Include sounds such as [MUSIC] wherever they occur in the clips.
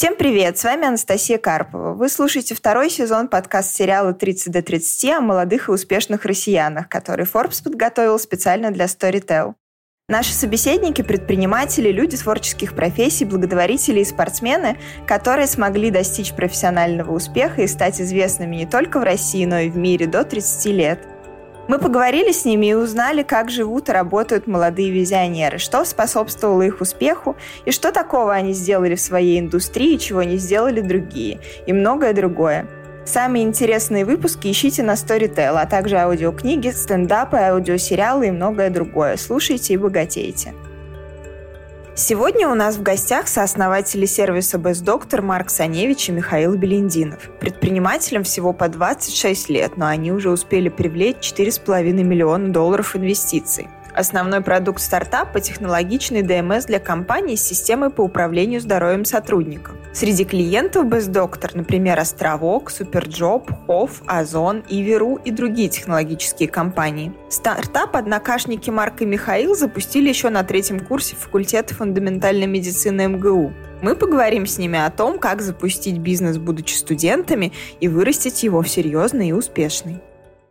Всем привет! С вами Анастасия Карпова. Вы слушаете второй сезон подкаст-сериала «30 до 30» о молодых и успешных россиянах, который Forbes подготовил специально для Storytel. Наши собеседники – предприниматели, люди творческих профессий, благотворители и спортсмены, которые смогли достичь профессионального успеха и стать известными не только в России, но и в мире до 30 лет. Мы поговорили с ними и узнали, как живут и работают молодые визионеры, что способствовало их успеху и что такого они сделали в своей индустрии, чего не сделали другие, и многое другое. Самые интересные выпуски ищите на Storytel, а также аудиокниги, стендапы, аудиосериалы и многое другое. Слушайте и богатейте. Сегодня у нас в гостях сооснователи сервиса Doctor Марк Саневич и Михаил Белендинов. Предпринимателям всего по 26 лет, но они уже успели привлечь 4,5 миллиона долларов инвестиций. Основной продукт стартапа – технологичный ДМС для компании с системой по управлению здоровьем сотрудников. Среди клиентов BestDoctor, например, Островок, Суперджоb, Хофф, Озон, Иверу и другие технологические компании. Стартап однокашники Марк и Михаил запустили еще на третьем курсе факультета фундаментальной медицины МГУ. Мы поговорим с ними о том, как запустить бизнес, будучи студентами, и вырастить его в серьезный и успешный.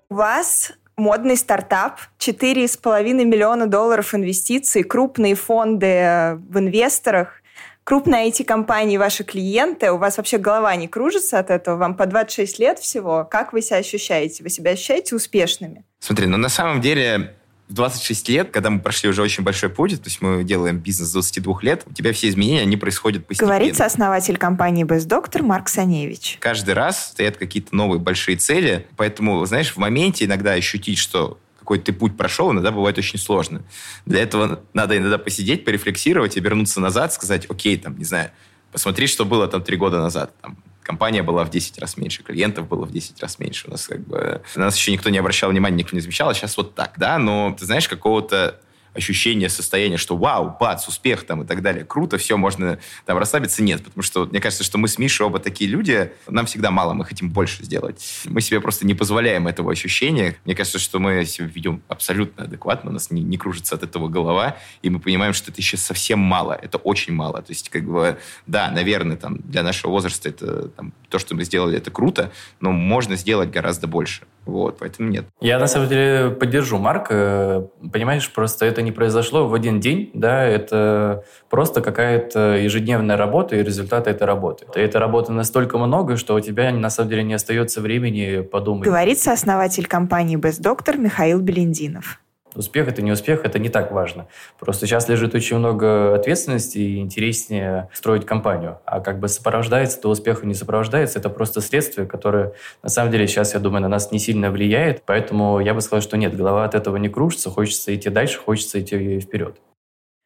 У вас модный стартап, 4,5 миллиона долларов инвестиций, крупные фонды э, в инвесторах, крупные IT-компании ваши клиенты, у вас вообще голова не кружится от этого, вам по 26 лет всего. Как вы себя ощущаете? Вы себя ощущаете успешными? Смотри, ну на самом деле в 26 лет, когда мы прошли уже очень большой путь, то есть мы делаем бизнес с 22 лет, у тебя все изменения, они происходят постепенно. Говорится основатель компании Doctor Марк Саневич. Каждый раз стоят какие-то новые большие цели, поэтому, знаешь, в моменте иногда ощутить, что какой ты путь прошел, иногда бывает очень сложно. Для этого надо иногда посидеть, порефлексировать, обернуться назад, сказать, окей, там, не знаю, посмотри, что было там три года назад. Там, компания была в 10 раз меньше, клиентов было в 10 раз меньше. У нас как бы... На нас еще никто не обращал внимания, никто не замечал, а сейчас вот так, да? Но, ты знаешь, какого-то ощущение, состояние, что вау, бац, успех там и так далее, круто, все, можно там расслабиться, нет. Потому что мне кажется, что мы с Мишей оба такие люди, нам всегда мало, мы хотим больше сделать. Мы себе просто не позволяем этого ощущения. Мне кажется, что мы себя ведем абсолютно адекватно, у нас не, не кружится от этого голова, и мы понимаем, что это еще совсем мало, это очень мало. То есть, как бы, да, наверное, там, для нашего возраста это там, то, что мы сделали, это круто, но можно сделать гораздо больше. Вот, поэтому нет. Я на самом деле поддержу Марка. Понимаешь, просто это не произошло в один день, да, это просто какая-то ежедневная работа и результаты этой работы. И этой работы настолько много, что у тебя на самом деле не остается времени подумать. Говорится основатель компании Best Doctor Михаил Белендинов. Успех это не успех, это не так важно. Просто сейчас лежит очень много ответственности и интереснее строить компанию. А как бы сопровождается, то успех не сопровождается. Это просто следствие, которое на самом деле сейчас, я думаю, на нас не сильно влияет. Поэтому я бы сказал, что нет, голова от этого не кружится, хочется идти дальше, хочется идти вперед.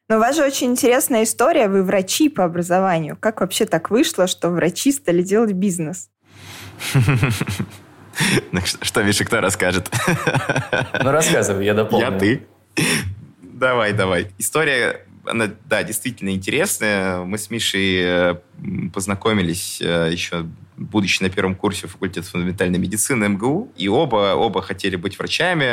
Но у вас же очень интересная история. Вы врачи по образованию. Как вообще так вышло, что врачи стали делать бизнес? [LAUGHS] Ну, что, Миша, кто расскажет? Ну, рассказывай, я дополню. Я ты. Давай, давай. История, она, да, действительно интересная. Мы с Мишей э, познакомились э, еще будучи на первом курсе факультета фундаментальной медицины МГУ. И оба, оба хотели быть врачами.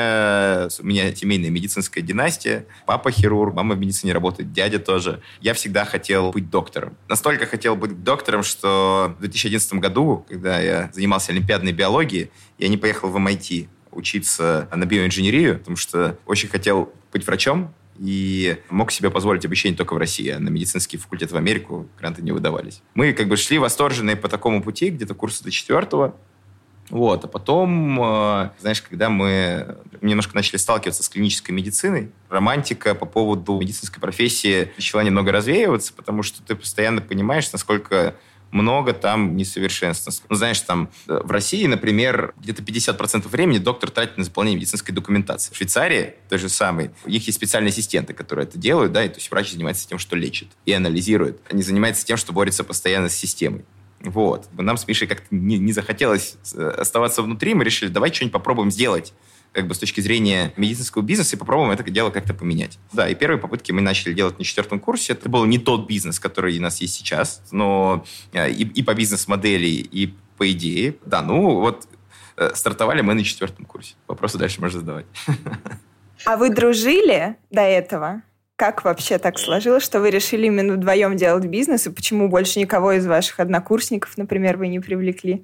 У меня семейная медицинская династия. Папа хирург, мама в медицине работает, дядя тоже. Я всегда хотел быть доктором. Настолько хотел быть доктором, что в 2011 году, когда я занимался олимпиадной биологией, я не поехал в MIT учиться на биоинженерию, потому что очень хотел быть врачом, и мог себе позволить обучение только в России, а на медицинский факультет в Америку гранты не выдавались. Мы как бы шли восторженные по такому пути, где-то курса до четвертого, вот, а потом, э, знаешь, когда мы немножко начали сталкиваться с клинической медициной, романтика по поводу медицинской профессии начала немного развеиваться, потому что ты постоянно понимаешь, насколько много там несовершенств. Ну, знаешь, там э, в России, например, где-то 50% времени доктор тратит на заполнение медицинской документации. В Швейцарии, той же самой, у них есть специальные ассистенты, которые это делают, да, и то есть врач занимается тем, что лечит и анализирует. Они занимаются тем, что борется постоянно с системой. Вот. Нам с Мишей как-то не, не захотелось э, оставаться внутри, мы решили, давай что-нибудь попробуем сделать как бы с точки зрения медицинского бизнеса и попробуем это дело как-то поменять. Да, и первые попытки мы начали делать на четвертом курсе. Это был не тот бизнес, который у нас есть сейчас, но э, и, и по бизнес-модели, и по идее. Да, ну вот э, стартовали мы на четвертом курсе. Вопросы дальше можно задавать. [LAUGHS] А вы дружили до этого? Как вообще так сложилось, что вы решили именно вдвоем делать бизнес, и почему больше никого из ваших однокурсников, например, вы не привлекли?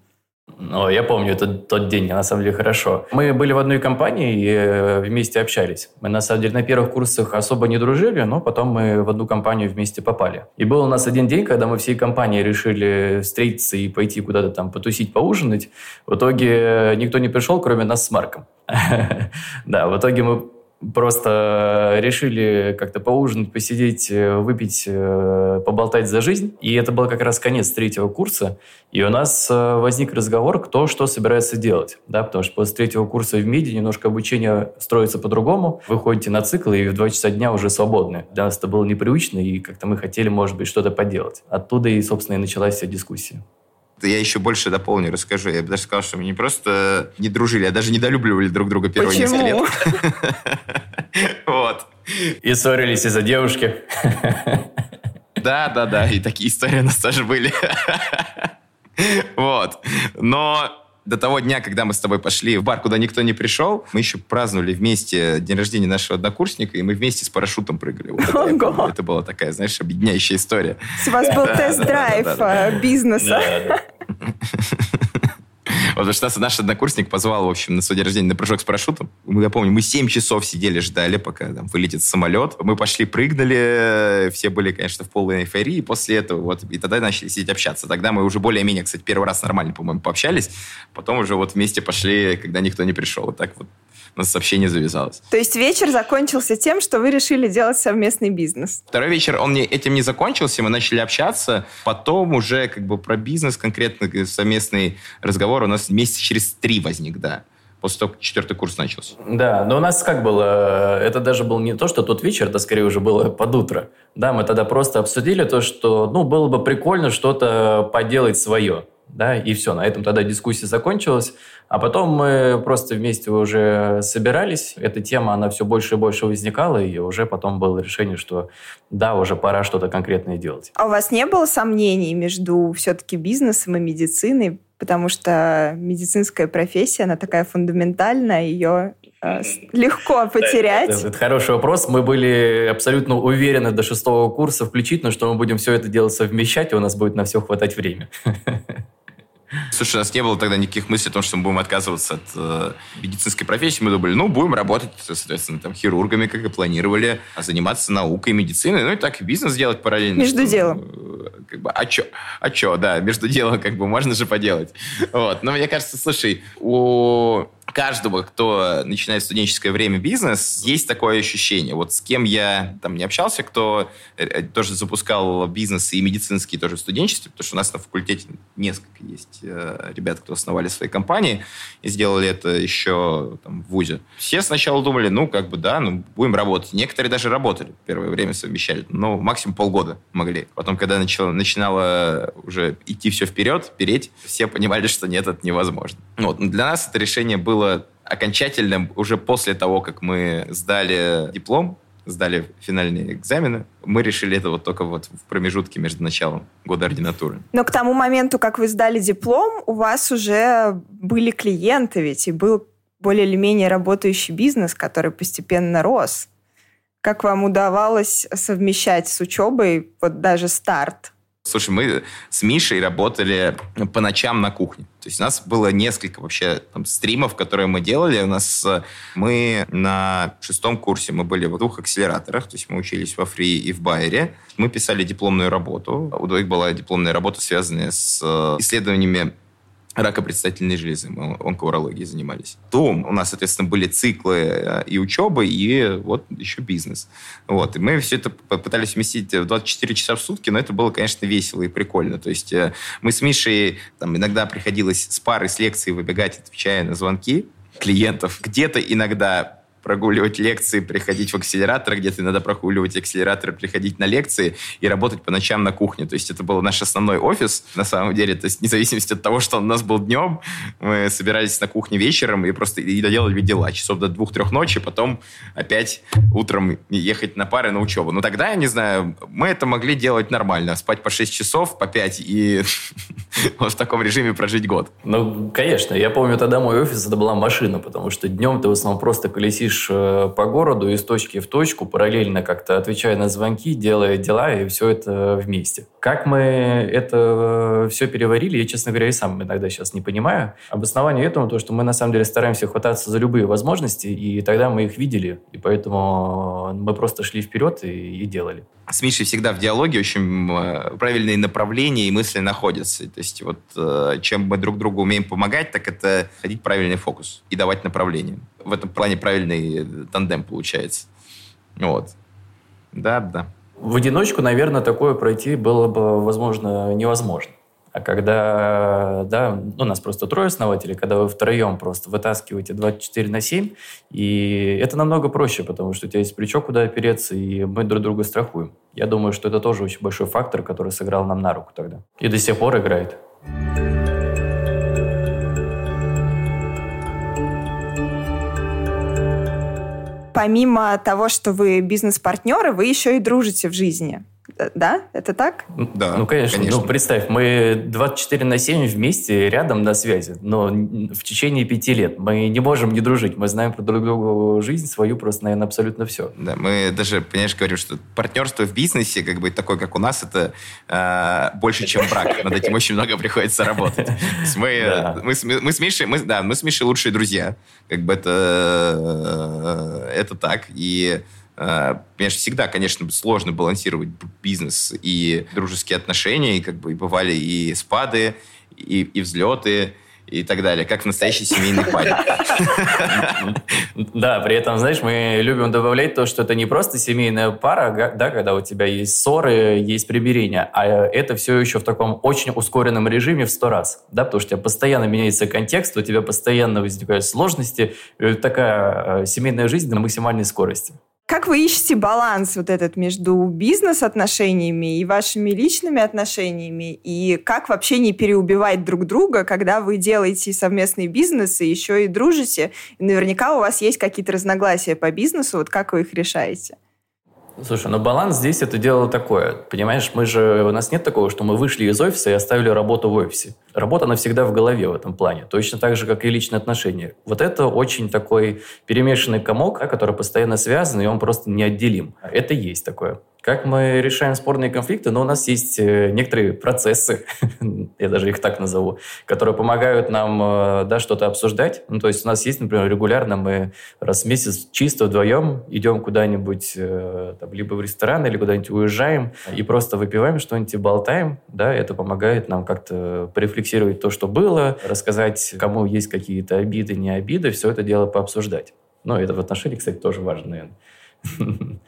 Ну, я помню этот тот день, на самом деле, хорошо. Мы были в одной компании и э, вместе общались. Мы, на самом деле, на первых курсах особо не дружили, но потом мы в одну компанию вместе попали. И был у нас один день, когда мы всей компанией решили встретиться и пойти куда-то там потусить, поужинать. В итоге никто не пришел, кроме нас с Марком. [LAUGHS] Да, в итоге мы просто решили как-то поужинать, посидеть, э, выпить, э, поболтать за жизнь. И это был как раз конец третьего курса. И у нас э, возник разговор, кто что собирается делать. Да, потому что после третьего курса в МИДе немножко обучение строится по-другому. Вы ходите на цикл, и в два часа дня уже свободны. Для нас это было непривычно, и как-то мы хотели, может быть, что-то поделать. Оттуда и, собственно, и началась вся дискуссия я еще больше дополню, расскажу. Я бы даже сказал, что мы не просто не дружили, а даже недолюбливали друг друга первые Почему? несколько лет. [LAUGHS] Вот. И ссорились из-за девушки. Да, да, да. И такие истории у нас тоже были. [LAUGHS] Вот. Но до того дня, когда мы с тобой пошли в бар, куда никто не пришел, мы еще праздновали вместе день рождения нашего однокурсника, и мы вместе с парашютом прыгали. Вот это, помню, это была такая, знаешь, объединяющая история. У вас был тест-драйв бизнеса. Потому что нас наш однокурсник позвал, в общем, на свой день рождения на прыжок с парашютом. Я помню, мы 7 часов сидели, ждали, пока там вылетит самолет. Мы пошли, прыгнули, все были, конечно, в полной эйфории. После этого вот, и тогда начали сидеть общаться. Тогда мы уже более-менее, кстати, первый раз нормально, по-моему, пообщались. Потом уже вот вместе пошли, когда никто не пришел. Вот так вот у нас сообщение завязалось. То есть вечер закончился тем, что вы решили делать совместный бизнес? Второй вечер, он не, этим не закончился, мы начали общаться. Потом уже как бы про бизнес конкретно совместный разговор у нас месяца через три возник, да после того, как четвертый курс начался. Да, но у нас как было, это даже был не то, что тот вечер, это скорее уже было под утро. Да, мы тогда просто обсудили то, что, ну, было бы прикольно что-то поделать свое да, и все, на этом тогда дискуссия закончилась. А потом мы просто вместе уже собирались, эта тема, она все больше и больше возникала, и уже потом было решение, что да, уже пора что-то конкретное делать. А у вас не было сомнений между все-таки бизнесом и медициной? Потому что медицинская профессия, она такая фундаментальная, ее э, легко потерять. Это, это хороший вопрос. Мы были абсолютно уверены до шестого курса включительно, что мы будем все это дело совмещать, и у нас будет на все хватать времени. [LAUGHS] Слушай, у нас не было тогда никаких мыслей о том, что мы будем отказываться от э, медицинской профессии. Мы думали, ну, будем работать, соответственно, там, хирургами, как и планировали, а заниматься наукой, медициной, ну, и так бизнес делать параллельно. Между что, делом. Э, как бы, а чё? А чё, да, между делом, как бы, можно же поделать. Вот. Но мне кажется, слушай, у каждого, кто начинает студенческое время бизнес, есть такое ощущение. Вот с кем я там не общался, кто э, э, тоже запускал бизнес и медицинский тоже в студенчестве, потому что у нас на факультете несколько есть э, ребят, кто основали свои компании и сделали это еще там, в ВУЗе. Все сначала думали, ну, как бы, да, ну, будем работать. Некоторые даже работали первое время совмещали, но максимум полгода могли. Потом, когда начало, начинало уже идти все вперед, переть, все понимали, что нет, это невозможно. Вот. Для нас это решение было было окончательным уже после того, как мы сдали диплом, сдали финальные экзамены, мы решили это вот только вот в промежутке между началом года ординатуры. Но к тому моменту, как вы сдали диплом, у вас уже были клиенты ведь, и был более или менее работающий бизнес, который постепенно рос. Как вам удавалось совмещать с учебой вот даже старт? Слушай, мы с Мишей работали по ночам на кухне. То есть у нас было несколько вообще там, стримов, которые мы делали. У нас мы на шестом курсе мы были в двух акселераторах, то есть мы учились во Фри и в Байере. Мы писали дипломную работу. У двоих была дипломная работа, связанная с исследованиями рака предстательной железы, мы онкоурологией занимались. То у нас, соответственно, были циклы э, и учебы, и вот еще бизнес. Вот. И мы все это пытались вместить в 24 часа в сутки, но это было, конечно, весело и прикольно. То есть э, мы с Мишей там, иногда приходилось с парой с лекции выбегать, отвечая на звонки клиентов. Где-то иногда прогуливать лекции, приходить в акселератор, где-то надо прогуливать акселератор, приходить на лекции и работать по ночам на кухне. То есть это был наш основной офис, на самом деле. То есть вне зависимости от того, что у нас был днем, мы собирались на кухне вечером и просто и доделали дела часов до двух-трех ночи, потом опять утром ехать на пары на учебу. Но тогда, я не знаю, мы это могли делать нормально. Спать по 6 часов, по 5 и [LAUGHS] в таком режиме прожить год. Ну, конечно. Я помню, тогда мой офис это была машина, потому что днем ты в основном просто колесишь э, по городу из точки в точку, параллельно как-то отвечая на звонки, делая дела, и все это вместе. Как мы это все переварили, я, честно говоря, и сам иногда сейчас не понимаю. Обоснование этому то, что мы на самом деле стараемся хвататься за любые возможности, и тогда мы их видели, и поэтому мы просто шли вперед и, и делали. С Мишей всегда в диалоге очень э, правильные направления и мысли находятся. То есть вот э, чем мы друг другу умеем помогать, так это ходить правильный фокус и давать направление. В этом плане правильный тандем получается. Вот. Да, да. В одиночку, наверное, такое пройти было бы, возможно, невозможно. А когда, да, ну, нас просто трое основателей, когда вы втроем просто вытаскиваете 24 на 7, и это намного проще, потому что у тебя есть плечо, куда опереться, и мы друг друга страхуем. Я думаю, что это тоже очень большой фактор, который сыграл нам на руку тогда. И до сих пор играет. Помимо того, что вы бизнес-партнеры, вы еще и дружите в жизни. Да? Это так? Да, ну, конечно. конечно. Ну, представь, мы 24 на 7 вместе, рядом на связи, но в течение пяти лет. Мы не можем не дружить. Мы знаем про друг другу жизнь свою просто, наверное, абсолютно все. Да, мы даже, понимаешь, говорим, что партнерство в бизнесе, как бы такое, как у нас, это э, больше, чем брак. Над этим очень много приходится работать. Мы, да. мы, мы, с Мишей, мы, да, мы с Мишей лучшие друзья. Как бы это, это так. И Конечно, э, всегда, конечно, сложно балансировать бизнес и дружеские отношения, и как бы бывали и спады, и, и взлеты, и так далее, как в настоящей семейной паре. Да, при этом, знаешь, мы любим добавлять то, что это не просто семейная пара, да, когда у тебя есть ссоры, есть примирение, а это все еще в таком очень ускоренном режиме в сто раз, да, потому что у тебя постоянно меняется контекст, у тебя постоянно возникают сложности, такая э, семейная жизнь на максимальной скорости. Как вы ищете баланс вот этот между бизнес-отношениями и вашими личными отношениями? И как вообще не переубивать друг друга, когда вы делаете совместный бизнес и еще и дружите? Наверняка у вас есть какие-то разногласия по бизнесу. Вот как вы их решаете? Слушай, ну баланс здесь это дело такое. Понимаешь, мы же, у нас нет такого, что мы вышли из офиса и оставили работу в офисе. Работа навсегда в голове в этом плане. Точно так же, как и личные отношения. Вот это очень такой перемешанный комок, который постоянно связан, и он просто неотделим. Это есть такое. Как мы решаем спорные конфликты? Ну, у нас есть э, некоторые процессы, [LAUGHS] я даже их так назову, которые помогают нам э, да, что-то обсуждать. Ну, то есть у нас есть, например, регулярно мы раз в месяц чисто вдвоем идем куда-нибудь э, там, либо в ресторан, или куда-нибудь уезжаем и просто выпиваем что-нибудь и болтаем. Да, это помогает нам как-то порефлексировать то, что было, рассказать, кому есть какие-то обиды, не обиды, все это дело пообсуждать. Ну, это в отношении, кстати, тоже важно, наверное. [LAUGHS]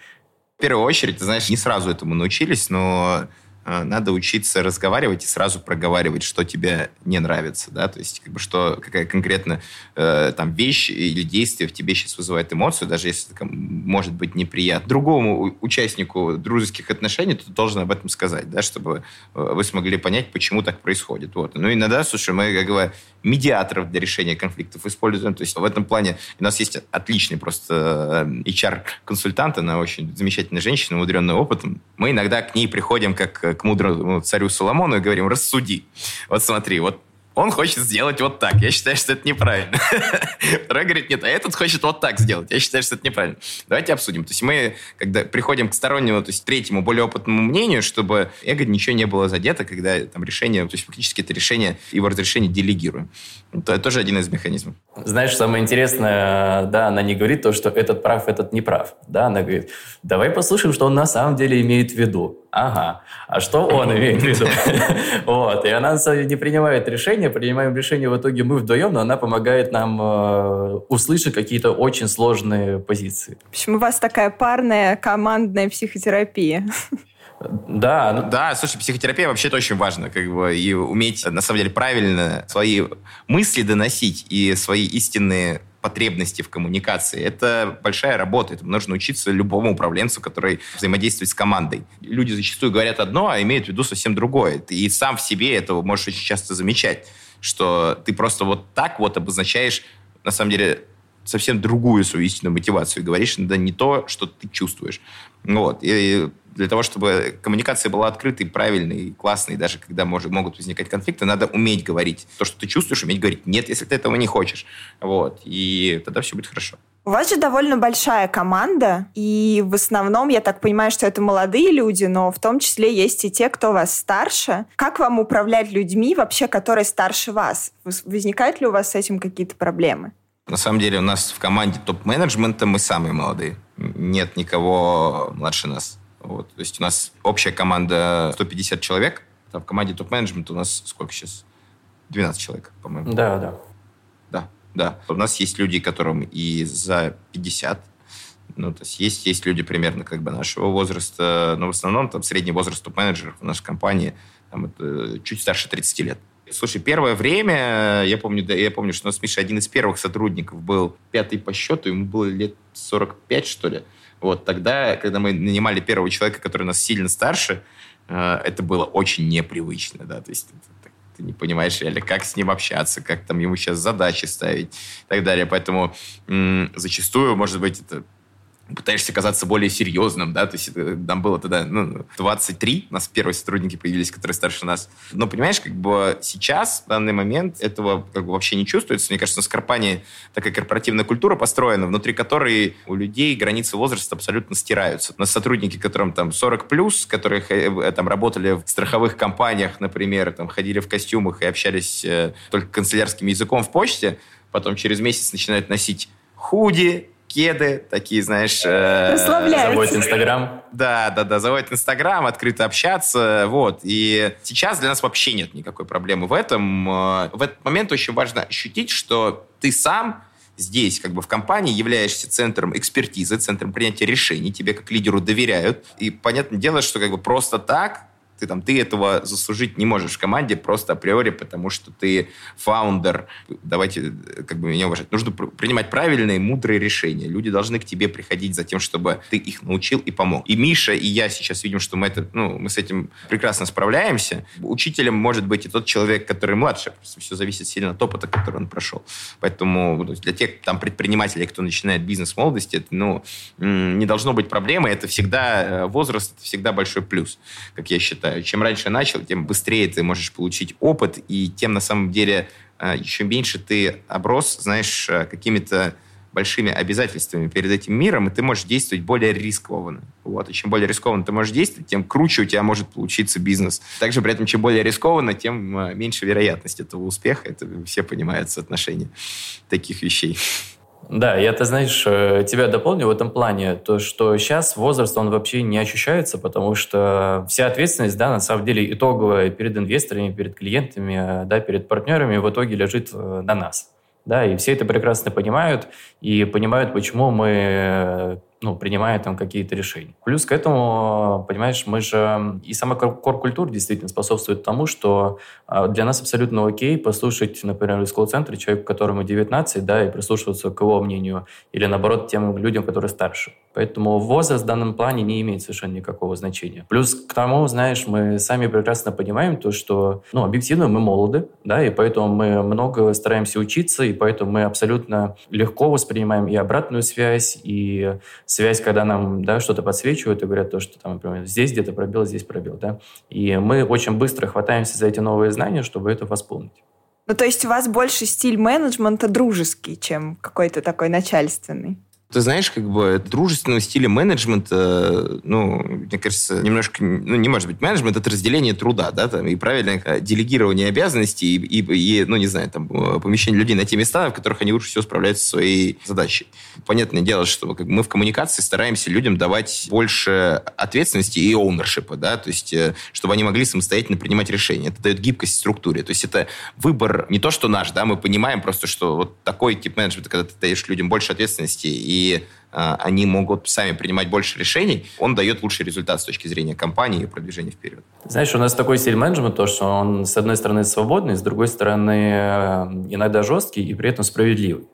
В первую очередь, знаешь, не сразу этому научились, но надо учиться разговаривать и сразу проговаривать, что тебе не нравится, да, то есть как бы что, какая конкретно э, там вещь или действие в тебе сейчас вызывает эмоцию, даже если это может быть неприятно. Другому участнику дружеских отношений ты должен об этом сказать, да, чтобы э, вы смогли понять, почему так происходит. Вот. Ну, иногда, слушай, мы, как говорю, медиаторов для решения конфликтов используем, то есть в этом плане у нас есть отличный просто э, HR-консультант, она очень замечательная женщина, умудренная опытом. Мы иногда к ней приходим как к мудрому царю Соломону и говорим, рассуди. Вот смотри, вот он хочет сделать вот так. Я считаю, что это неправильно. [LAUGHS] Второй говорит, нет, а этот хочет вот так сделать. Я считаю, что это неправильно. Давайте обсудим. То есть мы, когда приходим к стороннему, то есть третьему, более опытному мнению, чтобы эго ничего не было задето, когда там решение, то есть фактически это решение, его разрешение делегируем. Это тоже один из механизмов. Знаешь, самое интересное, да, она не говорит то, что этот прав, этот не прав. Да, она говорит, давай послушаем, что он на самом деле имеет в виду. Ага, а что он имеет в виду? [LAUGHS] Вот, и она не принимает решения, принимаем решение в итоге мы вдвоем, но она помогает нам э, услышать какие-то очень сложные позиции. Почему у вас такая парная командная психотерапия? Да. Ну... Да, слушай, психотерапия вообще-то очень важно, как бы, и уметь, на самом деле, правильно свои мысли доносить и свои истинные потребности в коммуникации. Это большая работа. Это нужно учиться любому управленцу, который взаимодействует с командой. Люди зачастую говорят одно, а имеют в виду совсем другое. И сам в себе этого можешь очень часто замечать, что ты просто вот так вот обозначаешь, на самом деле, совсем другую свою истинную мотивацию, говоришь иногда не то, что ты чувствуешь. Вот. И для того, чтобы коммуникация была открытой, правильной, классной, даже когда может, могут возникать конфликты, надо уметь говорить то, что ты чувствуешь, уметь говорить нет, если ты этого не хочешь. Вот. И тогда все будет хорошо. У вас же довольно большая команда, и в основном, я так понимаю, что это молодые люди, но в том числе есть и те, кто вас старше. Как вам управлять людьми вообще, которые старше вас? Возникают ли у вас с этим какие-то проблемы? На самом деле у нас в команде топ-менеджмента мы самые молодые. Нет никого младше нас. Вот. То есть у нас общая команда 150 человек. Там в команде топ-менеджмента у нас сколько сейчас? 12 человек, по-моему. Да, да. Да, да. У нас есть люди, которым и за 50. Ну, то есть есть, есть люди примерно как бы нашего возраста, но в основном там средний возраст топ-менеджеров в нашей компании там, это чуть старше 30 лет. Слушай, первое время, я помню, да, я помню, что у нас Миша один из первых сотрудников был пятый по счету, ему было лет 45, что ли. Вот тогда, когда мы нанимали первого человека, который нас сильно старше, э, это было очень непривычно, да, то есть ты, не понимаешь реально, как с ним общаться, как там ему сейчас задачи ставить и так далее. Поэтому м- зачастую, может быть, это пытаешься казаться более серьезным, да, то есть нам было тогда ну, 23, у нас первые сотрудники появились, которые старше нас. Но, понимаешь, как бы сейчас, в данный момент, этого как бы вообще не чувствуется. Мне кажется, на Скорпане такая корпоративная культура построена, внутри которой у людей границы возраста абсолютно стираются. У нас сотрудники, которым там 40 плюс, которые э, там работали в страховых компаниях, например, там ходили в костюмах и общались э, только канцелярским языком в почте, потом через месяц начинают носить худи, кеды, такие, знаешь... Э, заводит Инстаграм. Да, да, да, заводит Инстаграм, открыто общаться, вот. И сейчас для нас вообще нет никакой проблемы в этом. Э, в этот момент очень важно ощутить, что ты сам здесь, как бы в компании, являешься центром экспертизы, центром принятия решений, тебе как лидеру доверяют. И понятное дело, что как бы просто так ты, там, ты этого заслужить не можешь в команде просто априори, потому что ты фаундер. Давайте как бы меня уважать. Нужно принимать правильные, мудрые решения. Люди должны к тебе приходить за тем, чтобы ты их научил и помог. И Миша, и я сейчас видим, что мы, это, ну, мы с этим прекрасно справляемся. Учителем может быть и тот человек, который младше. Все зависит сильно от опыта, который он прошел. Поэтому для тех там предпринимателей, кто начинает бизнес в молодости, это, ну, не должно быть проблемы. Это всегда э, возраст, это всегда большой плюс, как я считаю считаю. Чем раньше начал, тем быстрее ты можешь получить опыт, и тем на самом деле э, еще меньше ты оброс, знаешь, э, какими-то большими обязательствами перед этим миром, и ты можешь действовать более рискованно. Вот. И чем более рискованно ты можешь действовать, тем круче у тебя может получиться бизнес. Также при этом, чем более рискованно, тем э, меньше вероятность этого успеха. Это все понимают соотношение таких вещей. Да, я, ты знаешь, э, тебя дополню в этом плане, то, что сейчас возраст, он вообще не ощущается, потому что вся ответственность, да, на самом деле итоговая перед инвесторами, перед клиентами, да, перед партнерами в итоге лежит э, на нас. Да, и все это прекрасно понимают, и понимают, почему мы э, ну, принимая там какие-то решения. Плюс к этому, понимаешь, мы же... И сама кор-культура действительно способствует тому, что а, для нас абсолютно окей послушать, например, из колл-центра человека, которому 19, да, и прислушиваться к его мнению, или наоборот тем людям, которые старше. Поэтому возраст в данном плане не имеет совершенно никакого значения. Плюс к тому, знаешь, мы сами прекрасно понимаем то, что, ну, объективно мы молоды, да, и поэтому мы много стараемся учиться, и поэтому мы абсолютно легко воспринимаем и обратную связь, и связь, когда нам да, что-то подсвечивают и говорят то, что там, например, здесь где-то пробил, здесь пробил. Да? И мы очень быстро хватаемся за эти новые знания, чтобы это восполнить. Ну, то есть у вас больше стиль менеджмента дружеский, чем какой-то такой начальственный? Ты знаешь, как бы дружественного стиля менеджмента, ну, мне кажется, немножко, ну, не может быть менеджмент, это разделение труда, да, там, и правильное э, делегирование обязанностей, и, и, и, ну, не знаю, там, э, помещение людей на те места, в которых они лучше всего справляются со своей задачей. Понятное дело, что как, мы в коммуникации стараемся людям давать больше ответственности и оунершипа, да, то есть, э, чтобы они могли самостоятельно принимать решения. Это дает гибкость структуре. То есть, это выбор не то, что наш, да, мы понимаем просто, что вот такой тип менеджмента, когда ты даешь людям больше ответственности и а, они могут сами принимать больше решений, он дает лучший результат с точки зрения компании и продвижения вперед. Знаешь, у нас такой стиль менеджмента, то, что он, с одной стороны, свободный, с другой стороны, э, иногда жесткий и при этом справедливый.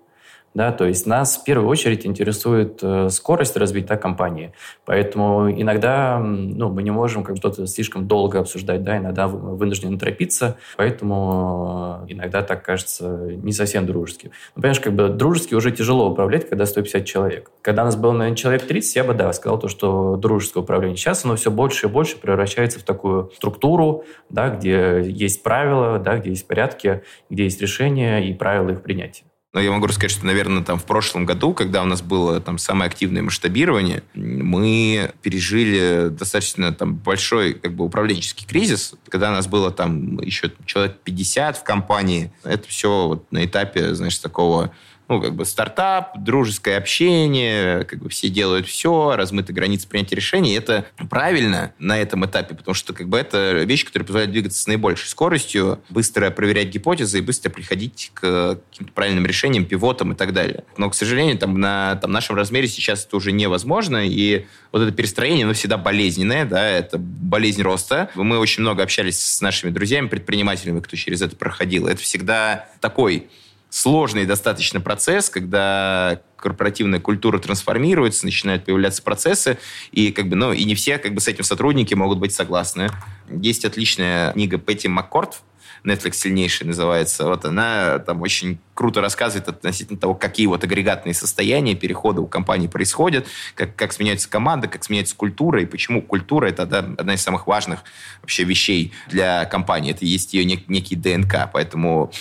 Да, то есть нас в первую очередь интересует э, скорость развития компании. Поэтому иногда ну, мы не можем как что-то слишком долго обсуждать, да, иногда вынуждены торопиться, поэтому э, иногда так кажется не совсем дружески. Ну, понимаешь, как бы дружески уже тяжело управлять, когда 150 человек. Когда нас было, наверное, человек 30, я бы, да, сказал то, что дружеское управление. Сейчас оно все больше и больше превращается в такую структуру, да, где есть правила, да, где есть порядки, где есть решения и правила их принятия. Но я могу рассказать, что, наверное, там в прошлом году, когда у нас было там самое активное масштабирование, мы пережили достаточно там большой как бы управленческий кризис, когда у нас было там еще человек 50 в компании. Это все вот на этапе, знаешь, такого ну, как бы стартап, дружеское общение, как бы все делают все, размыты границы принятия решений. Это правильно на этом этапе, потому что как бы это вещь, которая позволяет двигаться с наибольшей скоростью, быстро проверять гипотезы и быстро приходить к каким-то правильным решениям, пивотам и так далее. Но, к сожалению, там на там, нашем размере сейчас это уже невозможно, и вот это перестроение, оно всегда болезненное, да, это болезнь роста. Мы очень много общались с нашими друзьями, предпринимателями, кто через это проходил. Это всегда такой сложный достаточно процесс, когда корпоративная культура трансформируется, начинают появляться процессы, и как бы, ну, и не все как бы с этим сотрудники могут быть согласны. Есть отличная книга Петти Маккорд, Netflix сильнейший называется. Вот она там очень круто рассказывает относительно того, какие вот агрегатные состояния перехода у компании происходят, как, как сменяется команда, как сменяется культура, и почему культура — это одна из самых важных вообще вещей для компании. Это есть ее нек, некий ДНК. Поэтому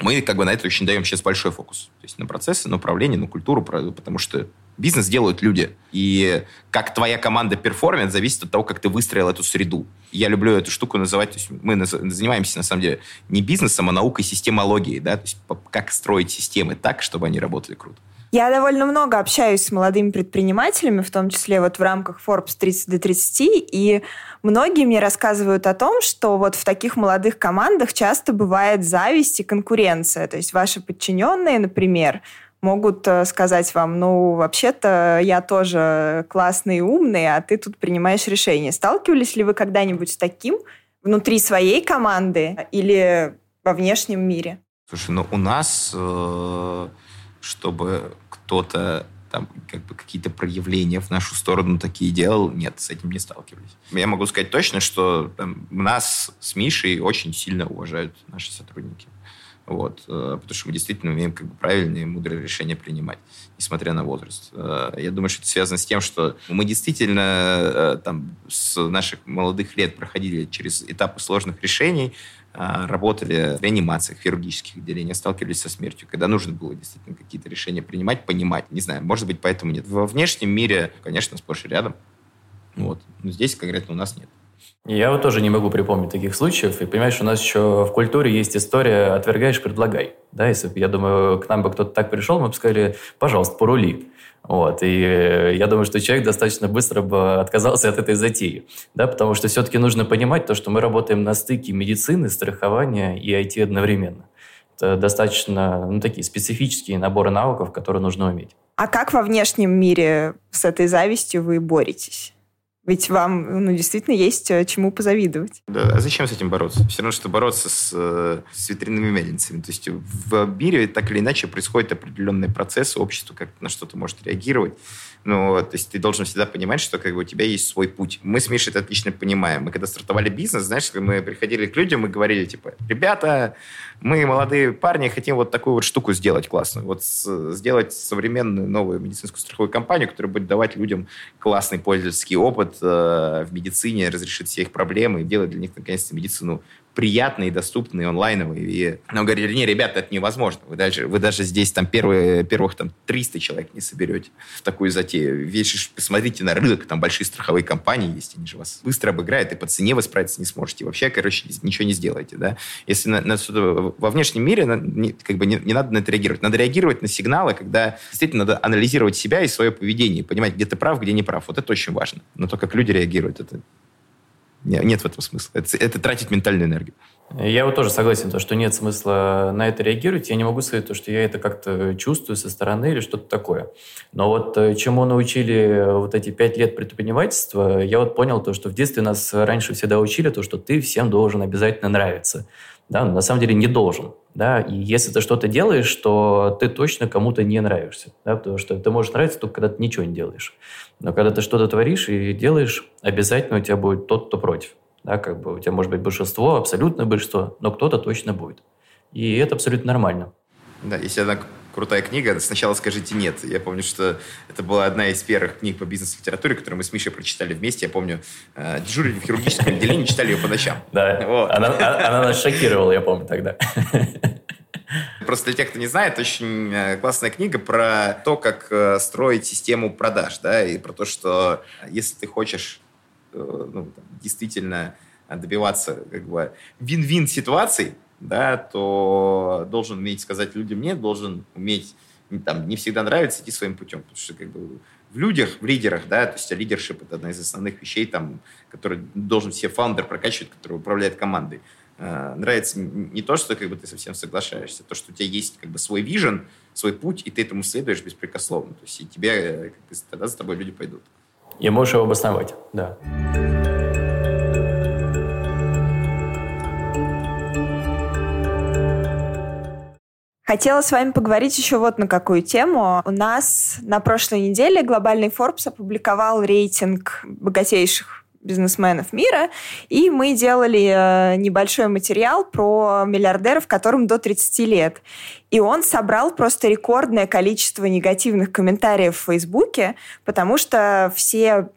мы как бы на это очень даем сейчас большой фокус. То есть на процессы, на управление, на культуру, потому что бизнес делают люди. И как твоя команда перформит, зависит от того, как ты выстроил эту среду. Я люблю эту штуку называть, то есть мы занимаемся, на самом деле, не бизнесом, а наукой системологии, да, то есть как строить системы так, чтобы они работали круто. Я довольно много общаюсь с молодыми предпринимателями, в том числе вот в рамках Forbes 30 до 30, и многие мне рассказывают о том, что вот в таких молодых командах часто бывает зависть и конкуренция. То есть ваши подчиненные, например, могут э, сказать вам, ну, вообще-то я тоже классный и умный, а ты тут принимаешь решения. Сталкивались ли вы когда-нибудь с таким внутри своей команды или во внешнем мире? Слушай, ну у нас э, чтобы кто-то там как бы какие-то проявления в нашу сторону такие делал, нет, с этим не сталкивались. Я могу сказать точно, что там, нас с Мишей очень сильно уважают наши сотрудники. Вот, э, потому что мы действительно умеем как бы правильные, мудрые решения принимать, несмотря на возраст. Э, я думаю, что это связано с тем, что мы действительно э, там, с наших молодых лет проходили через этапы сложных решений, работали в реанимациях, в хирургических отделениях, сталкивались со смертью, когда нужно было действительно какие-то решения принимать, понимать. Не знаю, может быть, поэтому нет. Во внешнем мире, конечно, сплошь и рядом. Вот. Но здесь конкретно у нас нет. Я вот тоже не могу припомнить таких случаев. И понимаешь, у нас еще в культуре есть история «отвергаешь, предлагай». Да, если я думаю, к нам бы кто-то так пришел, мы бы сказали «пожалуйста, порули». Вот, и э, я думаю, что человек достаточно быстро бы отказался от этой затеи, да, потому что все-таки нужно понимать то, что мы работаем на стыке медицины, страхования и IT одновременно. Это достаточно, ну, такие специфические наборы навыков, которые нужно уметь. А как во внешнем мире с этой завистью вы боретесь? Ведь вам ну, действительно есть э, чему позавидовать. Да, а зачем с этим бороться? Все равно, что бороться с, э, с ветряными мельницами. То есть в мире так или иначе происходит определенный процесс, общество как на что-то может реагировать. Ну, то есть ты должен всегда понимать, что как бы у тебя есть свой путь. Мы с Мишей это отлично понимаем. Мы когда стартовали бизнес, знаешь, мы приходили к людям и говорили, типа, ребята, мы, молодые парни, хотим вот такую вот штуку сделать классную. Вот с, сделать современную новую медицинскую страховую компанию, которая будет давать людям классный пользовательский опыт э, в медицине, разрешить все их проблемы и делать для них, наконец-то, медицину приятные, доступные, онлайновые. И нам говорили, не, ребята, это невозможно. Вы даже, вы даже здесь там первые, первых там 300 человек не соберете в такую затею. Весь, посмотрите на рынок, там большие страховые компании есть, они же вас быстро обыграют, и по цене вы справиться не сможете. Вообще, короче, ничего не сделаете. Да? Если на, на, во внешнем мире на, не, как бы не, не надо на это реагировать. Надо реагировать на сигналы, когда действительно надо анализировать себя и свое поведение, понимать, где ты прав, где не прав. Вот это очень важно. Но то, как люди реагируют, это нет в этом смысла. Это, это тратить ментальную энергию. Я вот тоже согласен, то, что нет смысла на это реагировать. Я не могу сказать, то, что я это как-то чувствую со стороны или что-то такое. Но вот э, чему научили вот эти пять лет предпринимательства, я вот понял то, что в детстве нас раньше всегда учили то, что ты всем должен обязательно нравиться. Да, на самом деле не должен. Да, и если ты что-то делаешь, то ты точно кому-то не нравишься. Да, потому что ты можешь нравиться только когда ты ничего не делаешь. Но когда ты что-то творишь и делаешь, обязательно у тебя будет тот, кто против. Да, как бы у тебя может быть большинство, абсолютное большинство, но кто-то точно будет. И это абсолютно нормально. Да, если она крутая книга, сначала скажите «нет». Я помню, что это была одна из первых книг по бизнес-литературе, которую мы с Мишей прочитали вместе. Я помню, э, дежурили в хирургическом отделении, читали ее по ночам. Да, вот. она, а, она нас шокировала, я помню тогда. Просто для тех, кто не знает, очень э, классная книга про то, как э, строить систему продаж, да, и про то, что если ты хочешь ну, действительно добиваться как бы вин-вин ситуаций, да, то должен уметь сказать людям нет, должен уметь там, не всегда нравится идти своим путем, потому что как бы в людях, в лидерах, да, то есть лидершип это одна из основных вещей, там, который должен все фаундер прокачивать, который управляет командой. Э, нравится не то, что как бы ты совсем соглашаешься, то, что у тебя есть как бы свой вижен, свой путь, и ты этому следуешь беспрекословно. То есть и тебе, э, как бы, тогда за тобой люди пойдут. И можешь его обосновать, да. Хотела с вами поговорить еще вот на какую тему. У нас на прошлой неделе глобальный Forbes опубликовал рейтинг богатейших бизнесменов мира, и мы делали э, небольшой материал про миллиардеров, которым до 30 лет. И он собрал просто рекордное количество негативных комментариев в Фейсбуке, потому что все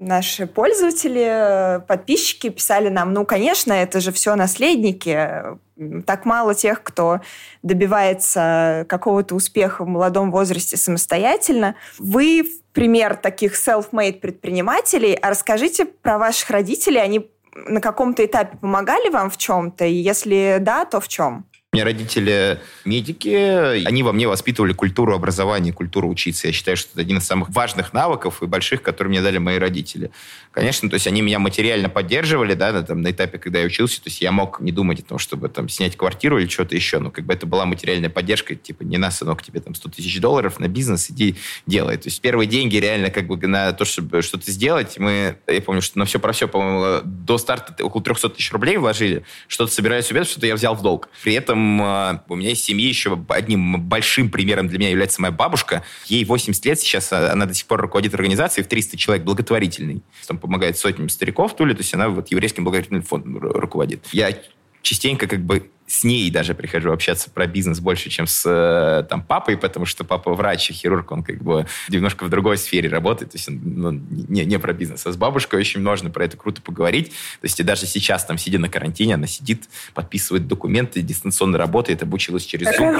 наши пользователи, подписчики писали нам, ну, конечно, это же все наследники, так мало тех, кто добивается какого-то успеха в молодом возрасте самостоятельно. Вы пример таких self-made предпринимателей. А расскажите про ваших родителей. Они на каком-то этапе помогали вам в чем-то? И если да, то в чем? У меня родители медики, они во мне воспитывали культуру образования, культуру учиться. Я считаю, что это один из самых важных навыков и больших, которые мне дали мои родители. Конечно, то есть они меня материально поддерживали, да, на, там, на этапе, когда я учился, то есть я мог не думать о том, чтобы там снять квартиру или что-то еще, но как бы это была материальная поддержка, типа, не на, сынок, тебе там 100 тысяч долларов на бизнес, иди делай. То есть первые деньги реально как бы на то, чтобы что-то сделать, мы, я помню, что на все про все, по-моему, до старта около 300 тысяч рублей вложили, что-то собирали себе, что-то я взял в долг. При этом этом а, у меня из семьи еще одним большим примером для меня является моя бабушка. Ей 80 лет сейчас, а она до сих пор руководит организацией в 300 человек благотворительной. Там помогает сотням стариков, то ли, то есть она вот еврейским благотворительным фондом руководит. Я частенько как бы с ней даже прихожу общаться про бизнес больше, чем с э, там, папой, потому что папа врач и хирург, он как бы немножко в другой сфере работает, то есть он ну, не, не про бизнес. А с бабушкой очень можно про это круто поговорить. То есть и даже сейчас, там, сидя на карантине, она сидит, подписывает документы, дистанционно работает, обучилась через Zoom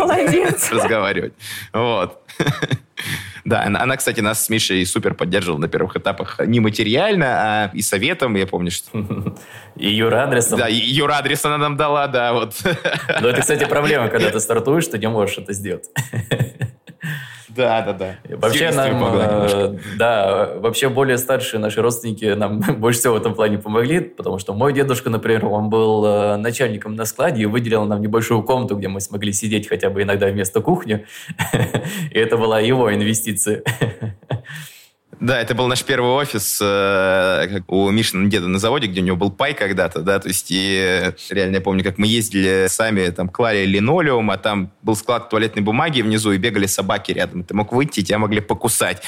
[LAUGHS] разговаривать. Вот. [LAUGHS] Да, она, она, кстати, нас с Мишей супер поддерживала на первых этапах не материально, а и советом, я помню, что... [LAUGHS] И юрадресом. Да, и юрадрес она нам дала, да, вот. Но это, кстати, проблема, когда [LAUGHS] ты стартуешь, ты не можешь это сделать. [LAUGHS] Да, да, да. Вообще нам, э, да, вообще более старшие наши родственники нам [LAUGHS] больше всего в этом плане помогли, потому что мой дедушка, например, он был э, начальником на складе и выделил нам небольшую комнату, где мы смогли сидеть хотя бы иногда вместо кухни. [LAUGHS] И это была его инвестиция. [LAUGHS] Да, это был наш первый офис э, у Мишина деда на заводе, где у него был пай когда-то, да, то есть и реально я помню, как мы ездили сами, там, клали линолеум, а там был склад туалетной бумаги внизу, и бегали собаки рядом. Ты мог выйти, тебя могли покусать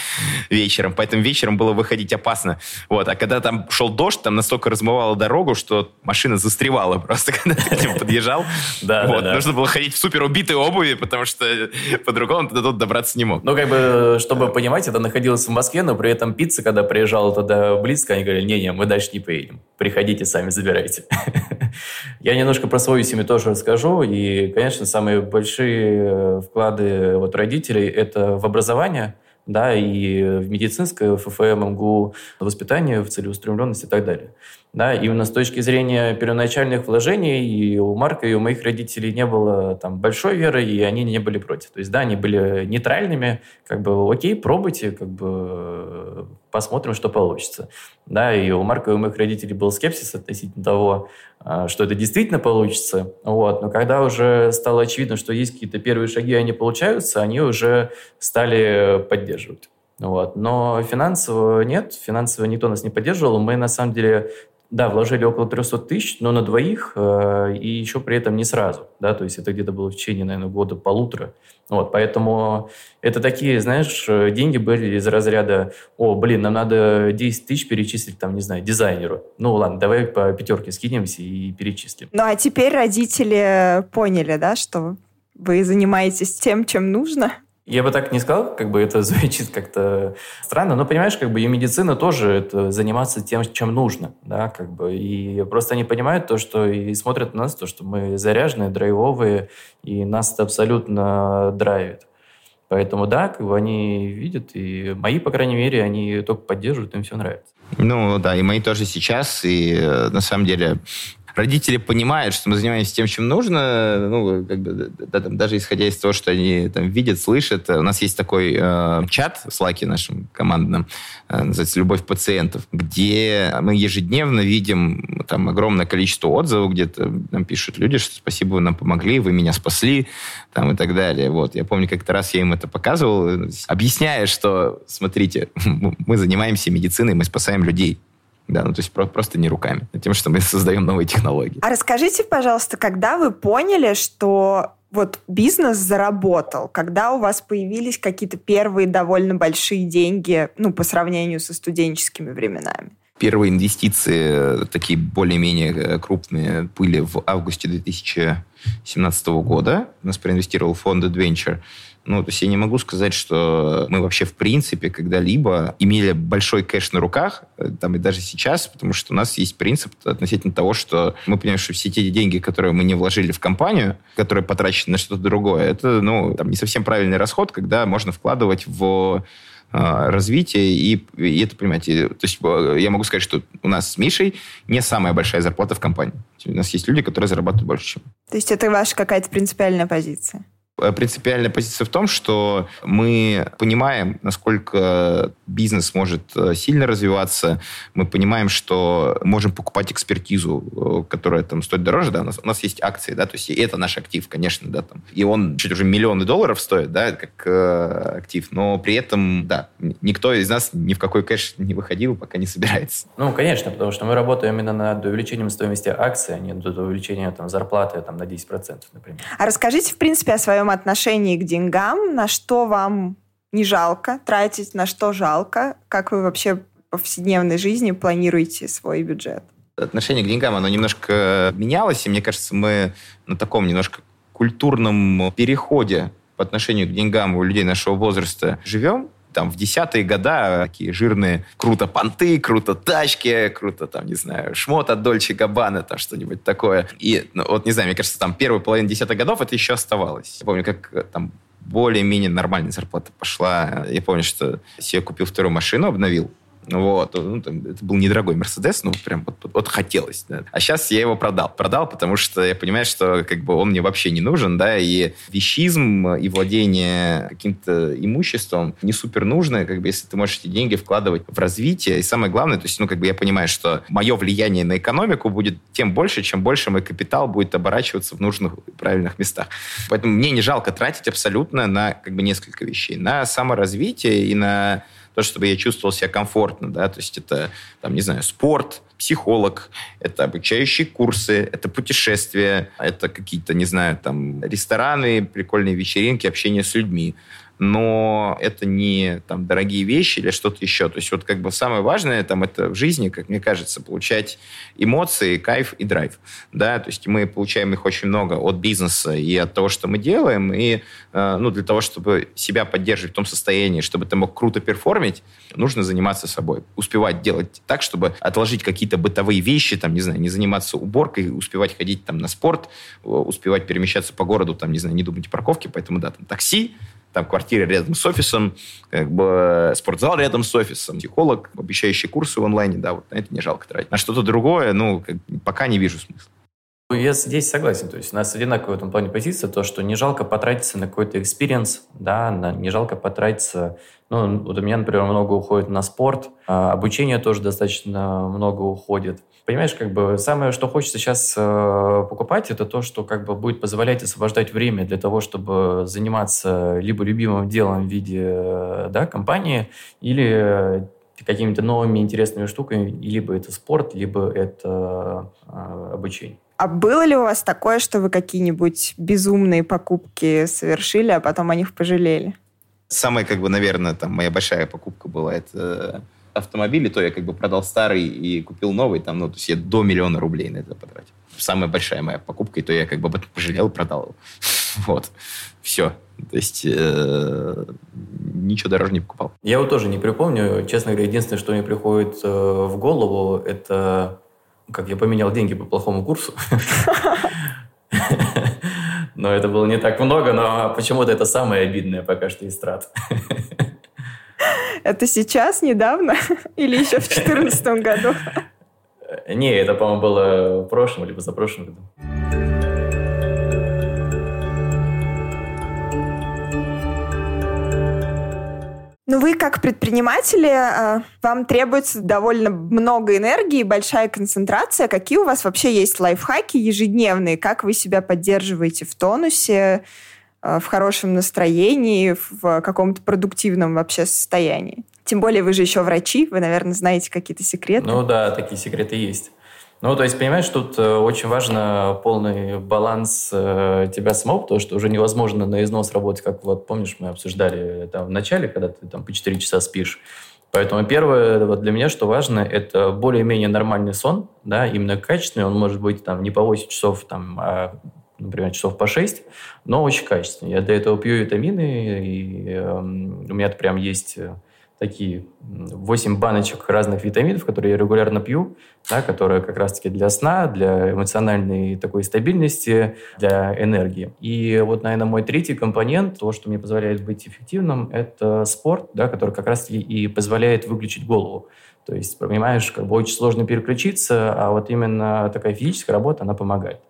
вечером, поэтому вечером было выходить опасно. Вот, а когда там шел дождь, там настолько размывало дорогу, что машина застревала просто, [LAUGHS] когда ты к подъезжал. Да, вот, да, нужно было ходить в супер убитой обуви, потому что [LAUGHS] по-другому ты тут добраться не мог. Ну, как бы, чтобы понимать, это находилось в Москве, но при этом пицца, когда приезжала туда близко, они говорили, не-не, мы дальше не поедем. Приходите, сами забирайте. [LAUGHS] Я немножко про свою семью тоже расскажу. И, конечно, самые большие э, вклады вот родителей – это в образование, да, и в медицинское, в ФФМ, МГУ, воспитание, в целеустремленность и так далее. Да, именно с точки зрения первоначальных вложений и у Марка, и у моих родителей не было там большой веры, и они не были против. То есть, да, они были нейтральными, как бы, окей, пробуйте, как бы, посмотрим, что получится. Да, и у Марка, и у моих родителей был скепсис относительно того, а, что это действительно получится. Вот. Но когда уже стало очевидно, что есть какие-то первые шаги, они получаются, они уже стали поддерживать. Вот. Но финансово нет, финансово никто нас не поддерживал. Мы, на самом деле, Да, вложили около 300 тысяч, но на двоих, э, и еще при этом не сразу, да, то есть это где-то было в течение, наверное, года полутора. Вот, поэтому это такие, знаешь, э, деньги были из разряда, о, блин, нам надо 10 тысяч перечислить, там, не знаю, дизайнеру. Ну, ладно, давай по пятерке скинемся и перечислим. Ну, а теперь родители поняли, да, что вы занимаетесь тем, чем нужно? Я бы так не сказал, как бы это [LAUGHS] звучит как-то странно, но понимаешь, как бы и медицина тоже это заниматься тем, чем нужно, да, как бы, и просто они понимают то, что и смотрят на нас, то, что мы заряженные, драйвовые, и нас это абсолютно драйвит. Поэтому да, как бы они видят, и мои, по крайней мере, они только поддерживают, им все нравится. Ну да, и мои тоже сейчас, и э, на самом деле родители понимают, что мы занимаемся тем, чем нужно, ну, как бы, да, там, даже исходя из того, что они там видят, слышат. У нас есть такой э, чат в Slack нашем командном, э, называется «Любовь пациентов», где мы ежедневно видим там огромное количество отзывов, где-то нам пишут люди, что спасибо, вы нам помогли, вы меня спасли, там, и так далее. Вот. Я помню, как-то раз я им это показывал, объясняя, что, смотрите, [LAUGHS] мы занимаемся медициной, мы спасаем людей. Да, ну то есть просто не руками, а тем, что мы [LAUGHS] создаем новые технологии. А расскажите, пожалуйста, когда вы поняли, что вот бизнес заработал, когда у вас появились какие-то первые довольно большие деньги, ну, по сравнению со студенческими временами? Первые инвестиции, такие более-менее э, крупные, были в августе 2017 года. У нас проинвестировал фонд Adventure. Ну, то есть я не могу сказать, что мы вообще в принципе когда-либо имели большой кэш на руках, э, там и даже сейчас, потому что у нас есть принцип относительно того, что мы понимаем, что все те деньги, которые мы не вложили в компанию, которые потрачены на что-то другое, это, ну, там не совсем правильный расход, когда можно вкладывать в а, развитие, и, и это, понимаете, то есть э, я могу сказать, что у нас с Мишей не самая большая зарплата в компании. У нас есть люди, которые зарабатывают больше, чем. То есть это ваша какая-то принципиальная позиция? Э, принципиальная позиция в том, что мы понимаем, насколько бизнес может э, сильно развиваться, мы понимаем, что можем покупать экспертизу, э, которая там стоит дороже, да, у нас, у нас есть акции, да, то есть это наш актив, конечно, да, там, и он чуть уже миллионы долларов стоит, да, как э, актив, но при этом, да, никто из нас ни в какой кэш не выходил, пока не собирается. Ну, конечно, потому что мы работаем именно над увеличением стоимости акций, а не над увеличением там, зарплаты там, на 10%, например. А расскажите, в принципе, о своем отношении к деньгам, на что вам не жалко тратить, на что жалко, как вы вообще в повседневной жизни планируете свой бюджет? Отношение к деньгам, оно немножко менялось, и мне кажется, мы на таком немножко культурном переходе по отношению к деньгам у людей нашего возраста живем, там в десятые года такие жирные круто понты, круто тачки, круто там, не знаю, шмот от Дольче Габбана, там что-нибудь такое. И ну, вот, не знаю, мне кажется, там первую половину десятых годов это еще оставалось. Я помню, как э, там более-менее нормальная зарплата пошла. Я помню, что я купил вторую машину, обновил. Вот. Ну, там, это был недорогой Мерседес, ну, прям вот, вот, вот хотелось. Да. А сейчас я его продал. Продал, потому что я понимаю, что как бы он мне вообще не нужен, да, и вещизм и владение каким-то имуществом не супер нужно, как бы, если ты можешь эти деньги вкладывать в развитие. И самое главное, то есть, ну, как бы я понимаю, что мое влияние на экономику будет тем больше, чем больше мой капитал будет оборачиваться в нужных правильных местах. Поэтому мне не жалко тратить абсолютно на как бы несколько вещей. На саморазвитие и на то, чтобы я чувствовал себя комфортно, да, то есть это, там, не знаю, спорт, психолог, это обучающие курсы, это путешествия, это какие-то, не знаю, там, рестораны, прикольные вечеринки, общение с людьми но это не там дорогие вещи или что-то еще. То есть вот как бы самое важное там это в жизни, как мне кажется, получать эмоции, кайф и драйв. Да, то есть мы получаем их очень много от бизнеса и от того, что мы делаем, и э, ну, для того, чтобы себя поддерживать в том состоянии, чтобы ты мог круто перформить, нужно заниматься собой. Успевать делать так, чтобы отложить какие-то бытовые вещи, там, не знаю, не заниматься уборкой, успевать ходить там на спорт, успевать перемещаться по городу, там, не знаю, не думать о парковке, поэтому, да, там, такси, там квартира рядом с офисом, как бы спортзал рядом с офисом, психолог, обещающий курсы в онлайне, да, вот на это не жалко тратить. На что-то другое, ну, как, пока не вижу смысла. Я здесь согласен. То есть у нас одинаковая в этом плане позиция, то, что не жалко потратиться на какой-то experience, да, на, не жалко потратиться... Ну, вот у меня, например, много уходит на спорт, а обучение тоже достаточно много уходит. Понимаешь, как бы самое, что хочется сейчас э, покупать, это то, что как бы будет позволять освобождать время для того, чтобы заниматься либо любимым делом в виде э, да, компании, или какими-то новыми интересными штуками, либо это спорт, либо это э, обучение. А было ли у вас такое, что вы какие-нибудь безумные покупки совершили, а потом о них пожалели? Самая, как бы, наверное, там моя большая покупка была это автомобили, то я как бы продал старый и купил новый, там, ну, то есть я до миллиона рублей на это потратил. Самая большая моя покупка, и то я как бы об этом пожалел и продал его. [LAUGHS] Вот. Все. То есть э, ничего дороже не покупал. Я его тоже не припомню. Честно говоря, единственное, что мне приходит э, в голову, это как я поменял деньги по плохому курсу. Но это было не так много, но почему-то это самое обидное пока что из трат. Это сейчас, недавно? Или еще в 2014 году? Не, это, по-моему, было в прошлом или позапрошлом году. Ну, вы как предприниматели, а, вам требуется довольно много энергии, большая концентрация. Какие у вас вообще есть лайфхаки ежедневные? Как вы себя поддерживаете в тонусе? Э, в хорошем настроении, в каком-то продуктивном вообще состоянии. Тем более вы же еще врачи, вы, наверное, знаете какие-то секреты. Ну да, такие секреты есть. Ну, то есть, понимаешь, тут э, очень важно полный баланс э, тебя самого, потому что уже невозможно на износ работать, как вот, помнишь, мы обсуждали там в начале, когда ты там по 4 часа спишь. Поэтому первое вот для меня, что важно, это более-менее нормальный сон, да, именно качественный, он может быть там не по 8 часов, там, а например, часов по 6, но очень качественно. Я для этого пью витамины, и э, у меня прям есть э, такие 8 баночек разных витаминов, которые я регулярно пью, да, которые как раз-таки для сна, для эмоциональной такой стабильности, для энергии. И вот, наверное, мой третий компонент, то, что мне позволяет быть эффективным, это спорт, да, который как раз-таки и позволяет выключить голову. То есть, понимаешь, как бы очень сложно переключиться, а вот именно такая физическая работа, она помогает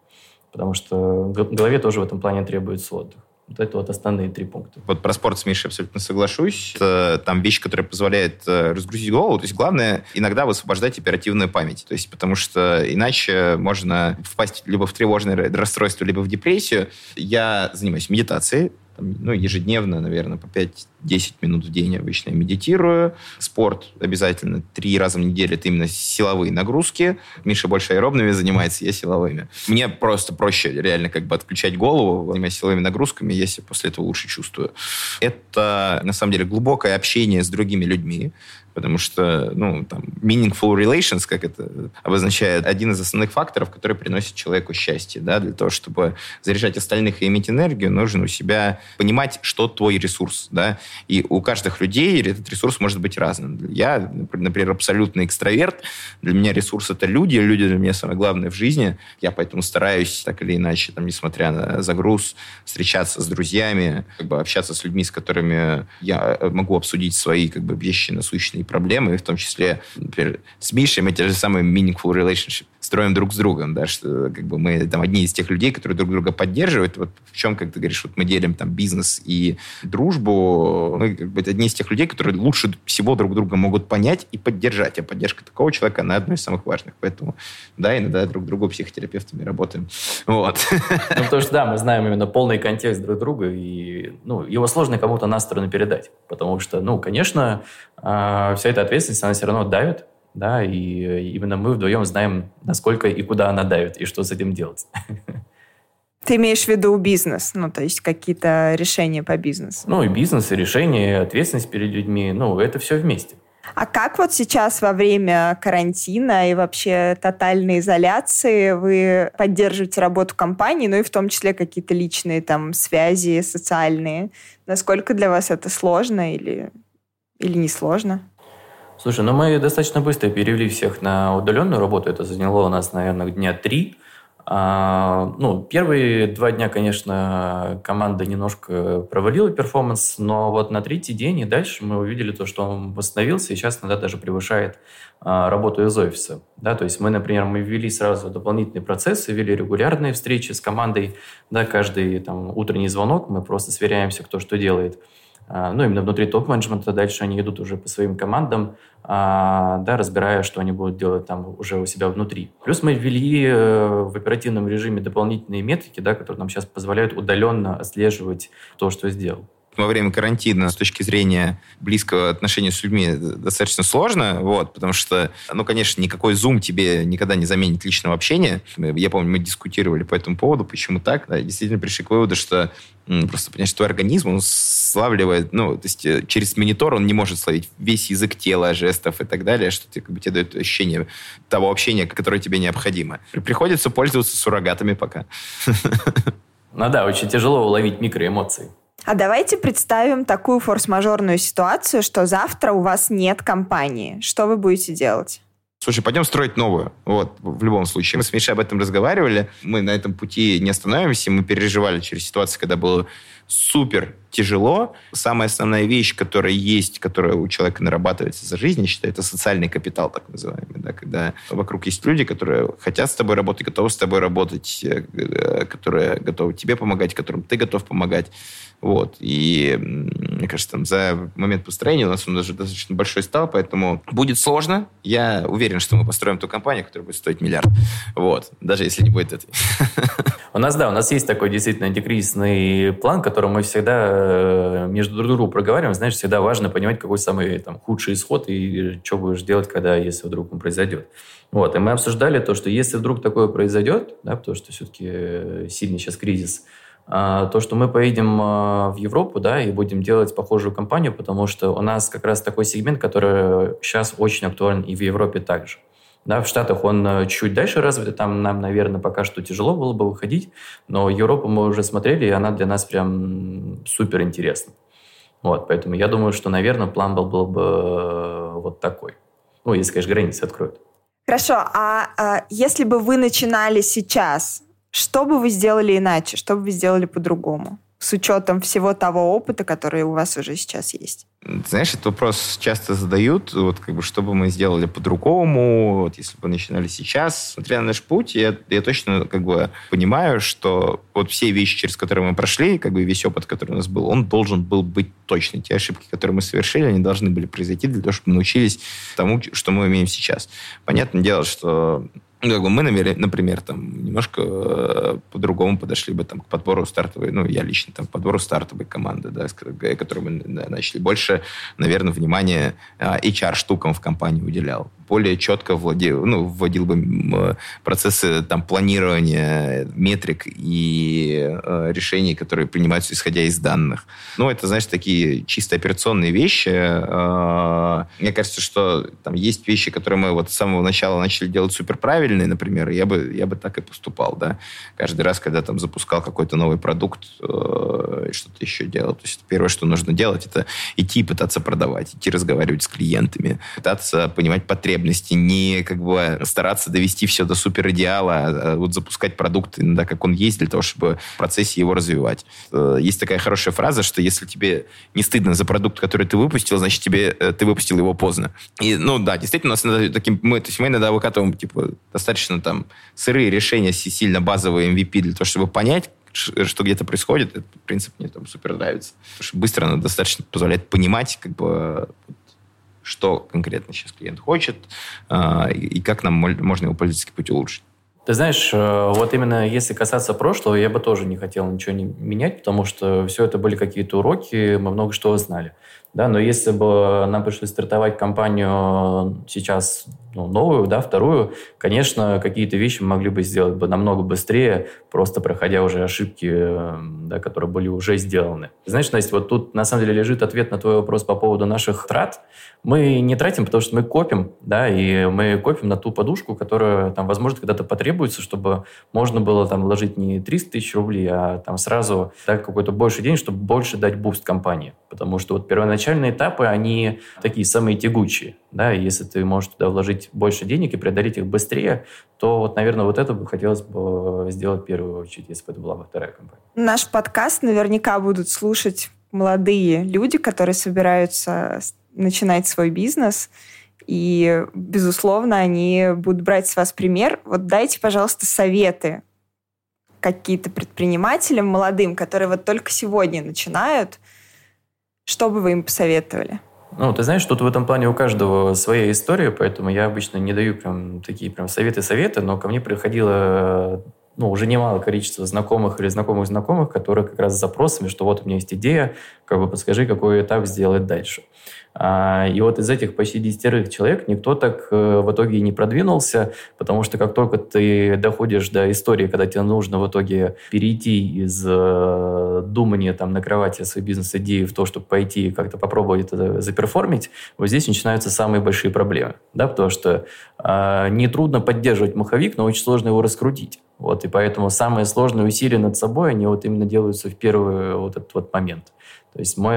потому что голове тоже в этом плане требуется отдых. Вот это вот основные три пункта. Вот про спорт с Мишей абсолютно соглашусь. Это там вещь, которая позволяет э, разгрузить голову. То есть главное иногда высвобождать оперативную память. То есть потому что иначе можно впасть либо в тревожное расстройство, либо в депрессию. Я занимаюсь медитацией ну, ежедневно, наверное, по 5-10 минут в день обычно я медитирую. Спорт обязательно три раза в неделю. Это именно силовые нагрузки. Миша больше аэробными занимается, я силовыми. Мне просто проще реально как бы отключать голову, занимаясь силовыми нагрузками, я себя после этого лучше чувствую. Это, на самом деле, глубокое общение с другими людьми потому что, ну, там, meaningful relations, как это обозначает, один из основных факторов, который приносит человеку счастье, да, для того, чтобы заряжать остальных и иметь энергию, нужно у себя понимать, что твой ресурс, да, и у каждых людей этот ресурс может быть разным. Я, например, абсолютный экстраверт, для меня ресурс — это люди, люди для меня самое главное в жизни, я поэтому стараюсь так или иначе, там, несмотря на загруз, встречаться с друзьями, как бы общаться с людьми, с которыми я могу обсудить свои, как бы, вещи насущные проблемы, в том числе, например, с Мишей мы те же самые meaningful relationship строим друг с другом, да, что как бы мы там одни из тех людей, которые друг друга поддерживают. Вот в чем, как ты говоришь, вот мы делим там бизнес и дружбу, мы как бы одни из тех людей, которые лучше всего друг друга могут понять и поддержать. А поддержка такого человека, она одна из самых важных. Поэтому, да, иногда друг другу психотерапевтами работаем. Вот. Ну, потому что, да, мы знаем именно полный контекст друг друга, и ну, его сложно кому-то на сторону передать. Потому что, ну, конечно, а, вся эта ответственность, она все равно давит, да, и именно мы вдвоем знаем, насколько и куда она давит, и что с этим делать. [LAUGHS] Ты имеешь в виду бизнес, ну, то есть какие-то решения по бизнесу? Ну, и бизнес, и решения, и ответственность перед людьми, ну, это все вместе. А как вот сейчас во время карантина и вообще тотальной изоляции вы поддерживаете работу компании, ну и в том числе какие-то личные там связи социальные? Насколько для вас это сложно или, или не сложно? Слушай, ну мы достаточно быстро перевели всех на удаленную работу. Это заняло у нас, наверное, дня три. А, ну, первые два дня, конечно, команда немножко провалила перформанс, но вот на третий день и дальше мы увидели то, что он восстановился и сейчас иногда даже превышает а, работу из офиса. Да, то есть мы, например, мы ввели сразу дополнительные процессы, ввели регулярные встречи с командой, да, каждый там утренний звонок, мы просто сверяемся, кто что делает. А, ну, именно внутри топ-менеджмента, дальше они идут уже по своим командам, а, да, разбирая, что они будут делать там уже у себя внутри. Плюс мы ввели э, в оперативном режиме дополнительные метрики, да, которые нам сейчас позволяют удаленно отслеживать то, что сделал. Во время карантина с точки зрения близкого отношения с людьми достаточно сложно, вот, потому что, ну, конечно, никакой Zoom тебе никогда не заменит личного общения. Я помню, мы дискутировали по этому поводу, почему так. Да, действительно пришли к выводу, что просто, понимаешь, твой организм, он славливает, ну, то есть э, через монитор он не может словить весь язык тела, жестов и так далее, что тебе, как бы, тебе дает ощущение того общения, которое тебе необходимо. Приходится пользоваться суррогатами пока. [LAUGHS] Ну да, очень тяжело уловить микроэмоции. А давайте представим такую форс-мажорную ситуацию, что завтра у вас нет компании. Что вы будете делать? Слушай, пойдем строить новую. Вот, в любом случае. Мы с Мишей об этом разговаривали. Мы на этом пути не остановимся. Мы переживали через ситуацию, когда было супер тяжело. Самая основная вещь, которая есть, которая у человека нарабатывается за жизнь, я считаю, это социальный капитал, так называемый. Да, когда вокруг есть люди, которые хотят с тобой работать, готовы с тобой работать, э, э, которые готовы тебе помогать, которым ты готов помогать. Вот. И мне кажется, там за момент построения у нас он даже достаточно большой стал, поэтому будет сложно. Я уверен, что мы построим ту компанию, которая будет стоить миллиард. Вот. Даже если не будет этой. У нас, да, у нас есть такой действительно антикризисный план, который мы всегда э, между друг другом проговариваем. Знаешь, всегда важно понимать, какой самый там, худший исход и что будешь делать, когда, если вдруг он произойдет. Вот. И мы обсуждали то, что если вдруг такое произойдет, да, потому что все-таки э, сильный сейчас кризис, а, то, что мы поедем в Европу, да, и будем делать похожую компанию, потому что у нас как раз такой сегмент, который сейчас очень актуален и в Европе также. Да, в Штатах он э, чуть дальше развит, там нам, наверное, пока что тяжело было бы выходить, но Европу мы уже смотрели, и она для нас прям супер интересна. Вот, поэтому я думаю, что, наверное, план был, был бы э, вот такой. Ну, если, конечно, границы откроют. Хорошо, а, а если бы вы начинали сейчас, что бы вы сделали иначе? Что бы вы сделали по-другому? С учетом всего того опыта, который у вас уже сейчас есть. Знаешь, этот вопрос часто задают, вот как бы, что бы мы сделали по-другому, вот если бы начинали сейчас. Смотря на наш путь, я, я точно как бы понимаю, что вот все вещи, через которые мы прошли, как бы весь опыт, который у нас был, он должен был быть точный. Те ошибки, которые мы совершили, они должны были произойти для того, чтобы мы научились тому, что мы имеем сейчас. Понятное дело, что ну, как бы мы, например, там немножко э, по-другому подошли бы там, к подбору стартовой, ну, я лично там, к подбору стартовой команды, да, с которой мы начали. Больше, наверное, внимания HR-штукам в компании уделял более четко владел, ну, вводил бы процессы там, планирования метрик и э, решений, которые принимаются исходя из данных. Ну, это, знаешь, такие чисто операционные вещи. Э, мне кажется, что там есть вещи, которые мы вот с самого начала начали делать супер правильные, например, я бы, я бы так и поступал, да. Каждый раз, когда там запускал какой-то новый продукт, э, что-то еще делал. То есть первое, что нужно делать, это идти и пытаться продавать, идти разговаривать с клиентами, пытаться понимать потребности потребности, не как бы стараться довести все до супер идеала, а вот запускать продукт иногда как он есть, для того, чтобы в процессе его развивать. Э, есть такая хорошая фраза, что если тебе не стыдно за продукт, который ты выпустил, значит, тебе э, ты выпустил его поздно. И, ну да, действительно, у нас иногда таким, мы, то есть мы иногда выкатываем типа, достаточно там сырые решения, сильно базовые MVP для того, чтобы понять, что где-то происходит, этот принцип мне там супер нравится. Потому что быстро она достаточно позволяет понимать, как бы, что конкретно сейчас клиент хочет а, и как нам можно его пользовательский путь улучшить. Ты знаешь, э, вот именно если касаться прошлого, я бы тоже не хотел ничего не менять, потому что все это были какие-то уроки, мы много что знали. Да, но если бы нам пришлось стартовать компанию сейчас ну, новую, да, вторую, конечно, какие-то вещи мы могли бы сделать бы намного быстрее, просто проходя уже ошибки, да, которые были уже сделаны. Знаешь, Настя, вот тут на самом деле лежит ответ на твой вопрос по поводу наших трат. Мы не тратим, потому что мы копим, да, и мы копим на ту подушку, которая там, возможно, когда-то потребуется, чтобы можно было там вложить не 300 тысяч рублей, а там сразу да, какой-то больше денег, чтобы больше дать буст компании. Потому что вот первоначальные этапы, они такие самые тягучие, да, если ты можешь туда вложить больше денег и преодолеть их быстрее, то вот, наверное, вот это бы хотелось бы сделать в первую очередь, если бы это была бы вторая компания. Наш подкаст наверняка будут слушать молодые люди, которые собираются начинать свой бизнес. И, безусловно, они будут брать с вас пример. Вот дайте, пожалуйста, советы какие-то предпринимателям молодым, которые вот только сегодня начинают. Что бы вы им посоветовали? Ну, ты знаешь, тут в этом плане у каждого своя история, поэтому я обычно не даю прям такие прям советы-советы, но ко мне приходило ну, уже немалое количество знакомых или знакомых знакомых, которые как раз с запросами, что вот у меня есть идея, как бы подскажи, какой этап сделать дальше. А, и вот из этих почти десятерых человек никто так э, в итоге не продвинулся, потому что как только ты доходишь до истории, когда тебе нужно в итоге перейти из э, думания там на кровати своей бизнес-идеи в то, чтобы пойти как-то попробовать это заперформить, вот здесь начинаются самые большие проблемы. Да, потому что э, нетрудно поддерживать маховик, но очень сложно его раскрутить. Вот, и поэтому самые сложные усилия над собой, они вот именно делаются в первый вот этот вот момент. То есть мой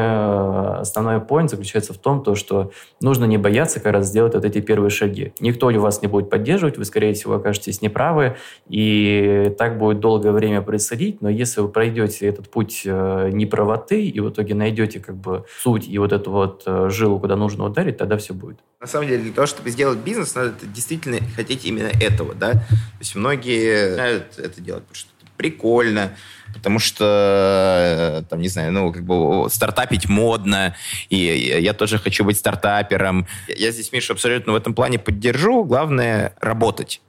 основной point заключается в том, то, что нужно не бояться как раз сделать вот эти первые шаги. Никто вас не будет поддерживать, вы, скорее всего, окажетесь неправы, и так будет долгое время происходить, но если вы пройдете этот путь э, неправоты и в итоге найдете как бы суть и вот эту вот э, жилу, куда нужно ударить, тогда все будет. На самом деле, для того, чтобы сделать бизнес, надо действительно хотеть именно этого, да. То есть многие знают это делать, потому что это прикольно, потому что, э, там, не знаю, ну, как бы стартапить модно, и я тоже хочу быть стартапером. Я здесь Мишу абсолютно в этом плане поддержу. Главное — работать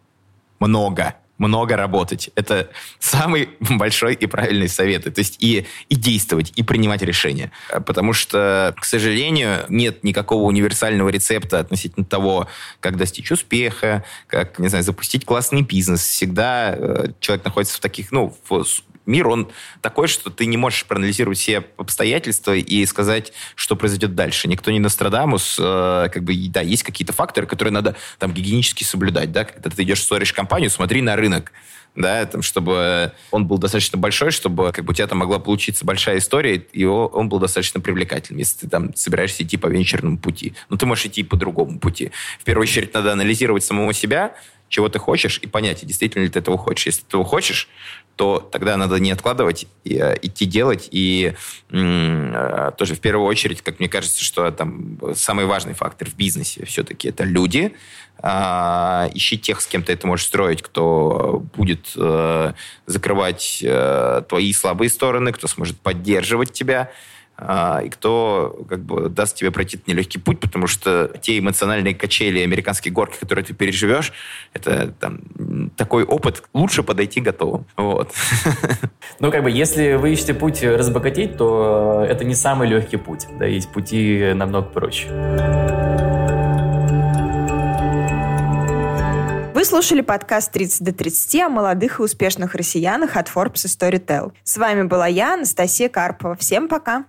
много много работать. Это самый [LAUGHS] большой и правильный совет. То есть и, и действовать, и принимать решения. Потому что, к сожалению, нет никакого универсального рецепта относительно того, как достичь успеха, как, не знаю, запустить классный бизнес. Всегда э, человек находится в таких, ну, в мир, он такой, что ты не можешь проанализировать все обстоятельства и сказать, что произойдет дальше. Никто не Нострадамус, э, как бы, да, есть какие-то факторы, которые надо там гигиенически соблюдать, да, когда ты идешь строишь компанию, смотри на рынок, да, там, чтобы он был достаточно большой, чтобы как бы у тебя там могла получиться большая история, и он был достаточно привлекательным, если ты там собираешься идти по венчурному пути. Но ты можешь идти по другому пути. В первую очередь надо анализировать самого себя, чего ты хочешь, и понять, действительно ли ты этого хочешь. Если ты этого хочешь, то тогда надо не откладывать, а, идти делать. И э, тоже в первую очередь, как мне кажется, что там самый важный фактор в бизнесе все-таки это люди. Э, ищи тех, с кем ты это можешь строить, кто будет э, закрывать э, твои слабые стороны, кто сможет поддерживать тебя. А, и кто как бы даст тебе пройти этот нелегкий путь, потому что те эмоциональные качели американские горки, которые ты переживешь, это там, такой опыт, лучше подойти готовым. Вот. [LAUGHS] Ну, как бы, если вы ищете путь разбогатеть, то это не самый легкий путь. Да, есть пути намного проще. Вы слушали подкаст 30 до 30 о молодых и успешных россиянах от Forbes и Storytel. С вами была я, Анастасия Карпова. Всем пока!